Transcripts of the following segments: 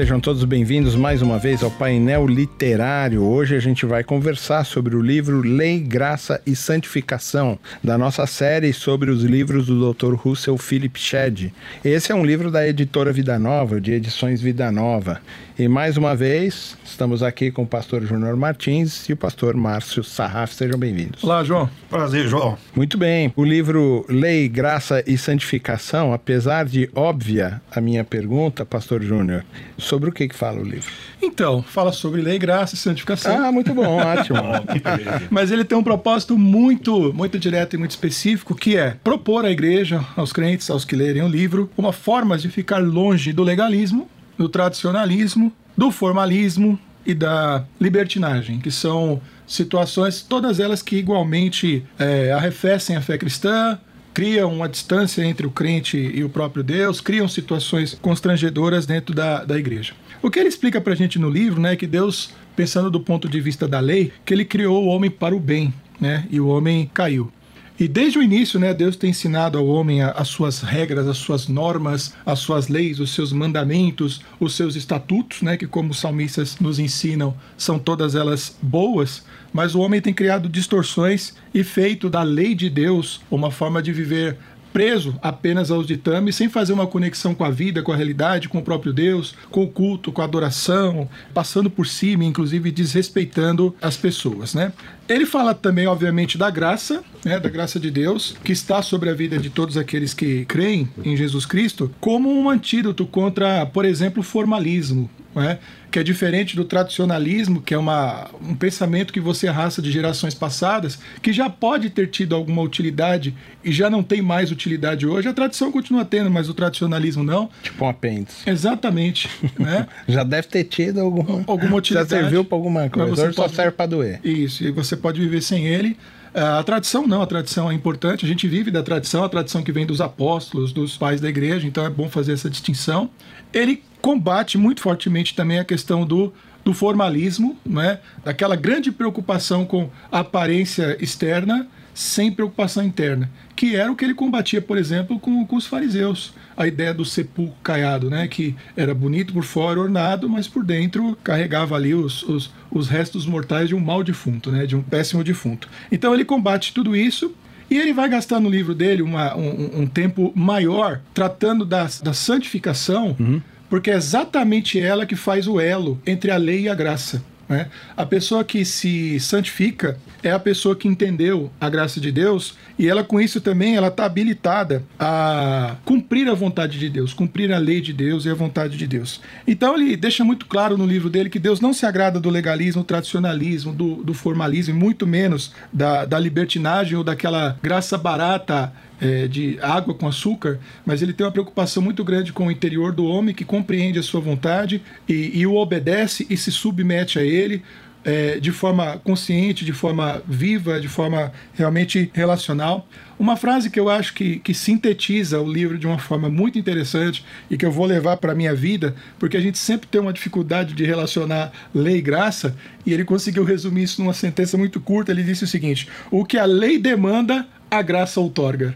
Sejam todos bem-vindos mais uma vez ao painel literário. Hoje a gente vai conversar sobre o livro Lei, Graça e Santificação, da nossa série sobre os livros do Dr. Russell Philip Shedd. Esse é um livro da editora Vida Nova, de Edições Vida Nova. E mais uma vez, estamos aqui com o pastor Júnior Martins e o pastor Márcio Sarraf. Sejam bem-vindos. Olá, João. Prazer, João. Muito bem. O livro Lei, Graça e Santificação, apesar de óbvia a minha pergunta, pastor Júnior, sobre o que, que fala o livro? Então, fala sobre lei, graça e santificação. Ah, muito bom, ótimo. Mas ele tem um propósito muito, muito direto e muito específico, que é propor à igreja, aos crentes, aos que lerem o livro, uma forma de ficar longe do legalismo do tradicionalismo, do formalismo e da libertinagem, que são situações, todas elas que igualmente é, arrefecem a fé cristã, criam uma distância entre o crente e o próprio Deus, criam situações constrangedoras dentro da, da igreja. O que ele explica para a gente no livro né, é que Deus, pensando do ponto de vista da lei, que ele criou o homem para o bem, né, e o homem caiu. E desde o início, né, Deus tem ensinado ao homem as suas regras, as suas normas, as suas leis, os seus mandamentos, os seus estatutos, né, que como os salmistas nos ensinam, são todas elas boas, mas o homem tem criado distorções e feito da lei de Deus uma forma de viver preso apenas aos ditames, sem fazer uma conexão com a vida, com a realidade, com o próprio Deus, com o culto, com a adoração, passando por cima, inclusive desrespeitando as pessoas, né? Ele fala também, obviamente, da graça, né, da graça de Deus, que está sobre a vida de todos aqueles que creem em Jesus Cristo, como um antídoto contra, por exemplo, o formalismo, né? que é diferente do tradicionalismo, que é uma, um pensamento que você arrasta de gerações passadas, que já pode ter tido alguma utilidade e já não tem mais utilidade hoje. A tradição continua tendo, mas o tradicionalismo não. Tipo um apêndice. Exatamente. né? já deve ter tido alguma, alguma utilidade. Já serviu para alguma coisa, hoje só serve para doer. Isso, e você pode viver sem ele. A tradição não, a tradição é importante, a gente vive da tradição, a tradição que vem dos apóstolos, dos pais da igreja, então é bom fazer essa distinção. Ele combate muito fortemente também a questão do, do formalismo, né? daquela grande preocupação com a aparência externa sem preocupação interna, que era o que ele combatia, por exemplo, com, com os fariseus. A ideia do sepulcro caiado, né? que era bonito por fora, ornado, mas por dentro carregava ali os, os, os restos mortais de um mau defunto, né? de um péssimo defunto. Então ele combate tudo isso e ele vai gastar no livro dele uma, um, um, tempo maior tratando da, da santificação, uhum. Porque é exatamente ela que faz o elo entre a lei e a graça. Né? A pessoa que se santifica é a pessoa que entendeu a graça de Deus e ela com isso também ela está habilitada a cumprir a vontade de Deus, cumprir a lei de Deus e a vontade de Deus. Então ele deixa muito claro no livro dele que Deus não se agrada do legalismo, do tradicionalismo, do, do formalismo, muito menos da, da libertinagem ou daquela graça barata é, de água com açúcar, mas ele tem uma preocupação muito grande com o interior do homem que compreende a sua vontade e, e o obedece e se submete a ele. É, de forma consciente, de forma viva, de forma realmente relacional. Uma frase que eu acho que, que sintetiza o livro de uma forma muito interessante e que eu vou levar para a minha vida, porque a gente sempre tem uma dificuldade de relacionar lei e graça, e ele conseguiu resumir isso numa sentença muito curta. Ele disse o seguinte: O que a lei demanda, a graça outorga.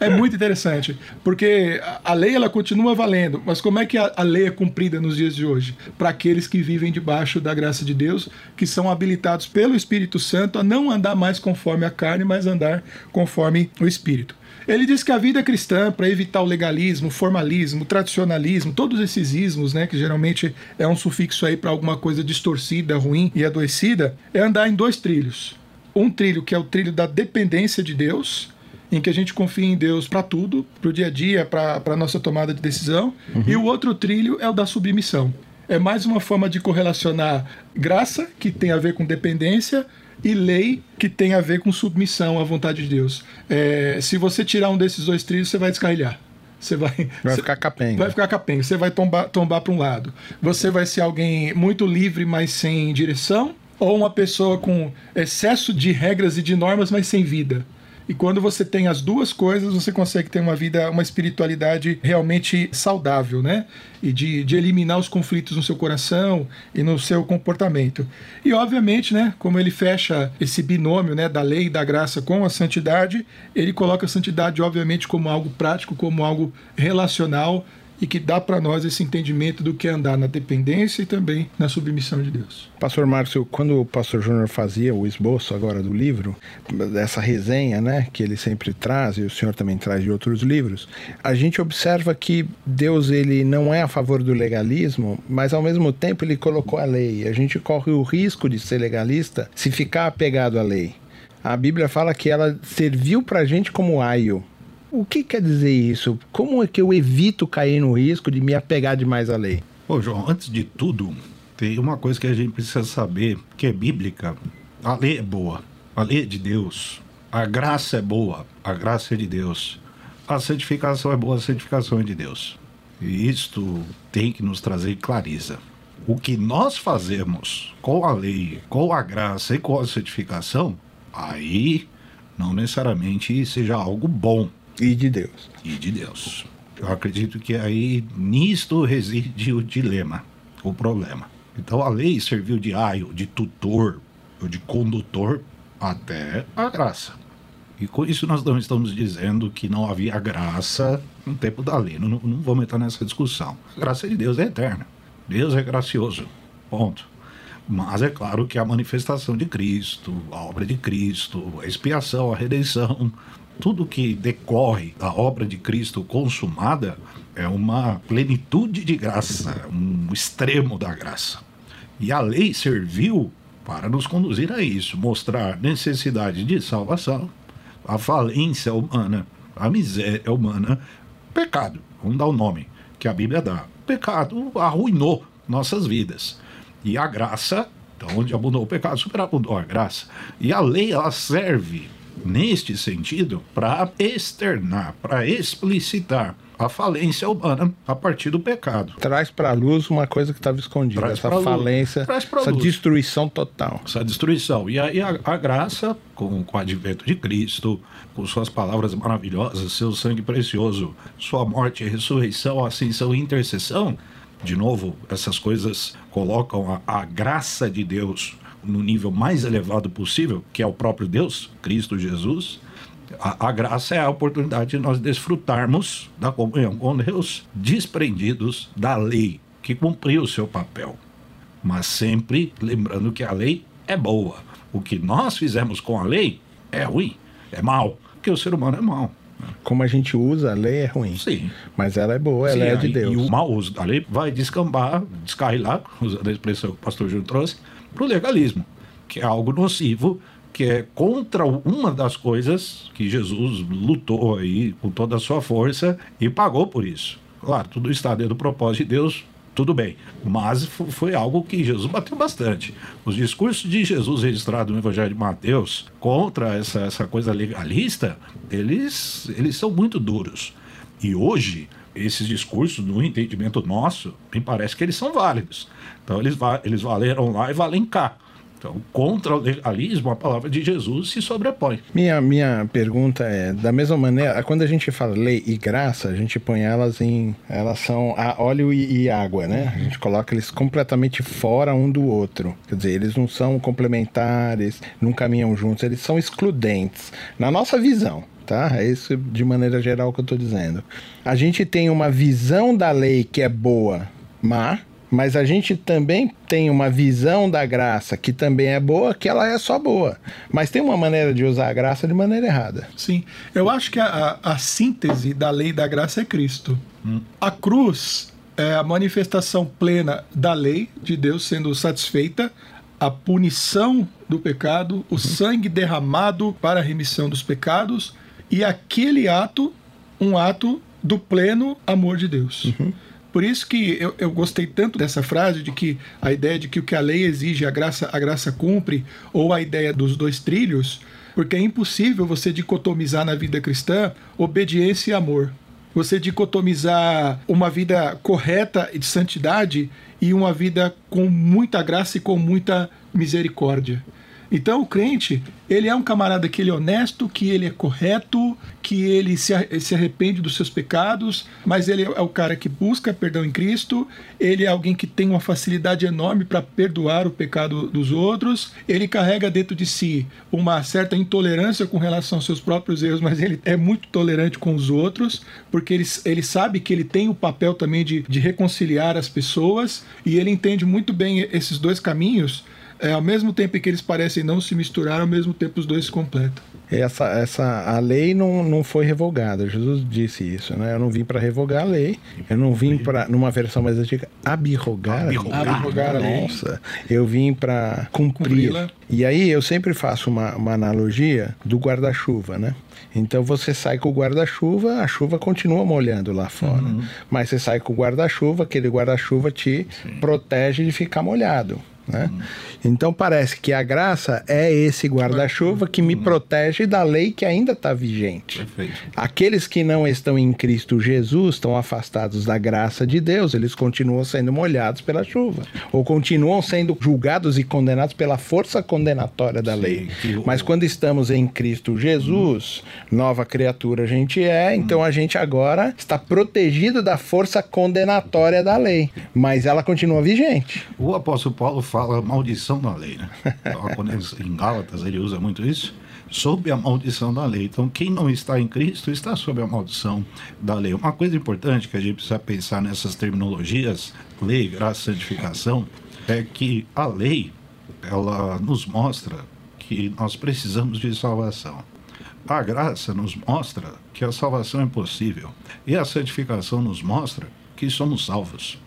é muito interessante, porque a lei ela continua valendo, mas como é que a, a lei é cumprida nos dias de hoje? Para aqueles que vivem debaixo da graça de Deus, que são habilitados pelo Espírito Santo a não andar mais conforme a carne, mas andar conforme o Espírito. Ele diz que a vida cristã, para evitar o legalismo, o formalismo, o tradicionalismo, todos esses ismos, né, que geralmente é um sufixo aí para alguma coisa distorcida, ruim e adoecida, é andar em dois trilhos um trilho que é o trilho da dependência de Deus, em que a gente confia em Deus para tudo, para o dia a dia, para a nossa tomada de decisão, uhum. e o outro trilho é o da submissão. É mais uma forma de correlacionar graça, que tem a ver com dependência, e lei, que tem a ver com submissão à vontade de Deus. É, se você tirar um desses dois trilhos, você vai descarrilhar. Você vai, vai ficar capenga. Vai ficar capenga. Você vai tombar, tombar para um lado. Você vai ser alguém muito livre, mas sem direção ou uma pessoa com excesso de regras e de normas, mas sem vida. E quando você tem as duas coisas, você consegue ter uma vida, uma espiritualidade realmente saudável, né? E de, de eliminar os conflitos no seu coração e no seu comportamento. E obviamente, né, como ele fecha esse binômio, né, da lei e da graça com a santidade, ele coloca a santidade obviamente como algo prático, como algo relacional e que dá para nós esse entendimento do que é andar na dependência e também na submissão de Deus. Pastor Márcio, quando o pastor Júnior fazia o esboço agora do livro, dessa resenha, né, que ele sempre traz e o senhor também traz de outros livros, a gente observa que Deus ele não é a favor do legalismo, mas ao mesmo tempo ele colocou a lei. A gente corre o risco de ser legalista se ficar apegado à lei. A Bíblia fala que ela serviu para a gente como aio. O que quer dizer isso? Como é que eu evito cair no risco de me apegar demais à lei? Ô, João, antes de tudo, tem uma coisa que a gente precisa saber, que é bíblica. A lei é boa, a lei é de Deus. A graça é boa, a graça é de Deus. A santificação é boa, a santificação é de Deus. E isto tem que nos trazer clareza. O que nós fazemos com a lei, com a graça e com a santificação, aí não necessariamente seja algo bom e de Deus. E de Deus. Eu acredito que aí nisto reside o dilema, o problema. Então a lei serviu de aio, de tutor, ou de condutor até a graça. E com isso nós não estamos dizendo que não havia graça no tempo da lei. Não, não vamos entrar nessa discussão. A graça de Deus é eterna. Deus é gracioso. Ponto. Mas é claro que a manifestação de Cristo, a obra de Cristo, a expiação, a redenção, tudo que decorre da obra de Cristo consumada é uma plenitude de graça, um extremo da graça. E a lei serviu para nos conduzir a isso, mostrar necessidade de salvação, a falência humana, a miséria humana, pecado, vamos dar o nome que a Bíblia dá. Pecado arruinou nossas vidas. E a graça, então onde abundou o pecado, superabundou a graça. E a lei, ela serve neste sentido, para externar, para explicitar a falência humana a partir do pecado. Traz para a luz uma coisa que estava escondida, Traz essa falência, essa luz. destruição total. Essa destruição. E aí a, a, graça, com, com o advento de Cristo, com suas palavras maravilhosas, seu sangue precioso, sua morte, ressurreição, ascensão e intercessão, de novo, essas coisas colocam a, a graça de Deus no nível mais elevado possível, que é o próprio Deus, Cristo Jesus, a, a, graça é a oportunidade de nós desfrutarmos da comunhão com Deus, desprendidos da lei, que cumpriu o seu papel. Mas sempre lembrando que a lei é boa. O que nós fizemos com a lei é ruim, é mal, porque o ser humano é mau. Como a gente usa a lei é ruim. Sim. Mas ela é boa, Sim, ela é de Deus. E o mau uso da lei vai descambar, descarrilar, usando a expressão que o pastor Júlio trouxe, para o legalismo, que é algo nocivo, que é contra uma das coisas que Jesus lutou aí com toda a sua força e pagou por isso. Claro, tudo está dentro do propósito de Deus, tudo bem, mas foi algo que Jesus bateu bastante. Os discursos de Jesus registrados no Evangelho de Mateus contra essa, essa coisa legalista, eles, eles são muito duros. E hoje, esses discursos, no entendimento nosso, me parece que eles são válidos. Então eles, eles valeram lá e valem cá. Então, contra o legalismo, a palavra de Jesus se sobrepõe. Minha, minha pergunta é, da mesma maneira, quando a gente fala lei e graça, a gente põe elas em. Elas são óleo e, e água, né? A gente coloca eles completamente fora um do outro. Quer dizer, eles não são complementares, não caminham juntos, eles são excludentes. Na nossa visão, tá? É isso de maneira geral que eu estou dizendo. A gente tem uma visão da lei que é boa, má, mas a gente também tem uma visão da graça que também é boa, que ela é só boa. Mas tem uma maneira de usar a graça de maneira errada. Sim. Eu acho que a, a síntese da lei da graça é Cristo. Hum. A cruz é a manifestação plena da lei de Deus sendo satisfeita, a punição do pecado, o uhum. sangue derramado para a remissão dos pecados e aquele ato, um ato do pleno amor de Deus. Uhum. Por isso que eu, eu gostei tanto dessa frase de que a ideia de que o que a lei exige, a graça, a graça cumpre, ou a ideia dos dois trilhos, porque é impossível você dicotomizar na vida cristã obediência e amor. Você dicotomizar uma vida correta e de santidade e uma vida com muita graça e com muita misericórdia. Então o crente, ele é um camarada que ele é honesto, que ele é correto, que ele se, arrepende dos seus pecados, mas ele é o cara que busca perdão em Cristo, ele é alguém que tem uma facilidade enorme para perdoar o pecado dos outros, ele carrega dentro de si uma certa intolerância com relação aos seus próprios erros, mas ele é muito tolerante com os outros, porque ele, ele sabe que ele tem o papel também de, de reconciliar as pessoas, e ele entende muito bem esses dois caminhos é, ao mesmo tempo que eles parecem não se misturar, ao mesmo tempo os dois se completam. Essa, essa, a lei não, não foi revogada. Jesus disse isso, né? Eu não vim para revogar a lei. Eu não vim para, numa versão mais antiga, abrogar. Abrogar. abrogar a lei. Nossa. Eu vim para cumprir. E aí eu sempre faço uma, uma analogia do guarda-chuva, né? Então você sai com o guarda-chuva, a chuva continua molhando lá fora. Uhum. Mas você sai com o guarda-chuva, aquele guarda-chuva te Sim. protege de ficar molhado. Né? Então parece que a graça é esse guarda-chuva que me protege da lei que ainda está vigente. Perfeito. Aqueles que não estão em Cristo Jesus estão afastados da graça de Deus, eles continuam sendo molhados pela chuva, ou continuam sendo julgados e condenados pela força condenatória da Sim, lei. Mas quando estamos em Cristo Jesus, nova criatura a gente é, então a gente agora está protegido da força condenatória da lei, mas ela continua vigente. O apóstolo Paulo fala fala maldição da lei, né? Então, quando ele, em Gálatas ele usa muito isso, sob a maldição da lei. Então, quem não está em Cristo está sob a maldição da lei. Uma coisa importante que a gente precisa pensar nessas terminologias, lei, graça, santificação, é que a lei, ela nos mostra que nós precisamos de salvação. A graça nos mostra que a salvação é possível. E a santificação nos mostra que somos salvos.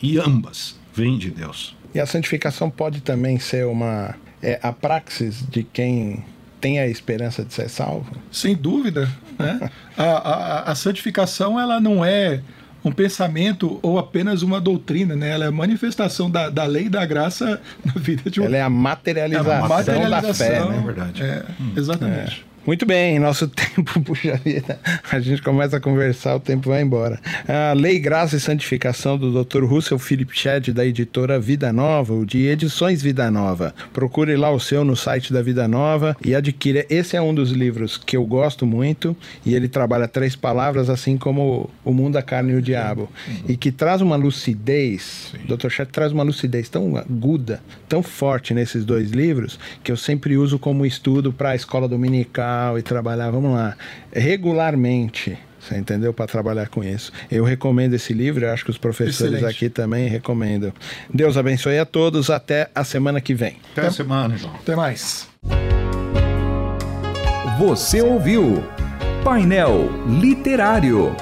E ambas vêm de Deus. E a santificação pode também ser uma é, a praxis de quem tem a esperança de ser salvo? Sem dúvida. Né? a, a, a santificação ela não é um pensamento ou apenas uma doutrina, né? Ela é a manifestação da, da lei e da graça na vida de um... Ela é a materialização, é a materialização da fé, né? É verdade. É, hum. Exatamente. É. Muito bem, nosso tempo, puxa vida, a gente começa a conversar, o tempo vai embora. A Lei, Graça e Santificação do Dr. Russell Philip Shedd, da editora Vida Nova, ou de Edições Vida Nova. Procure lá o seu no site da Vida Nova e adquira. Esse é um dos livros que eu gosto muito e ele trabalha três palavras, assim como O Mundo, a Carne e o Diabo. E que traz uma lucidez, o Dr. Shedd traz uma lucidez tão aguda, tão forte nesses dois livros, que eu sempre uso como estudo para a escola dominical e trabalhar, vamos lá, regularmente. Você entendeu? Para trabalhar com isso. Eu recomendo esse livro, acho que os professores Excelente. aqui também recomendam. Deus abençoe a todos. Até a semana que vem. Até, até a semana, João. Até mais. Você ouviu Painel Literário.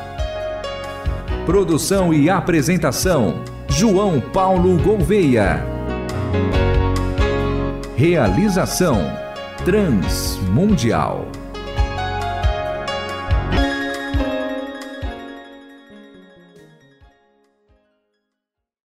Produção e apresentação: João Paulo Gouveia. Realização Transmundial.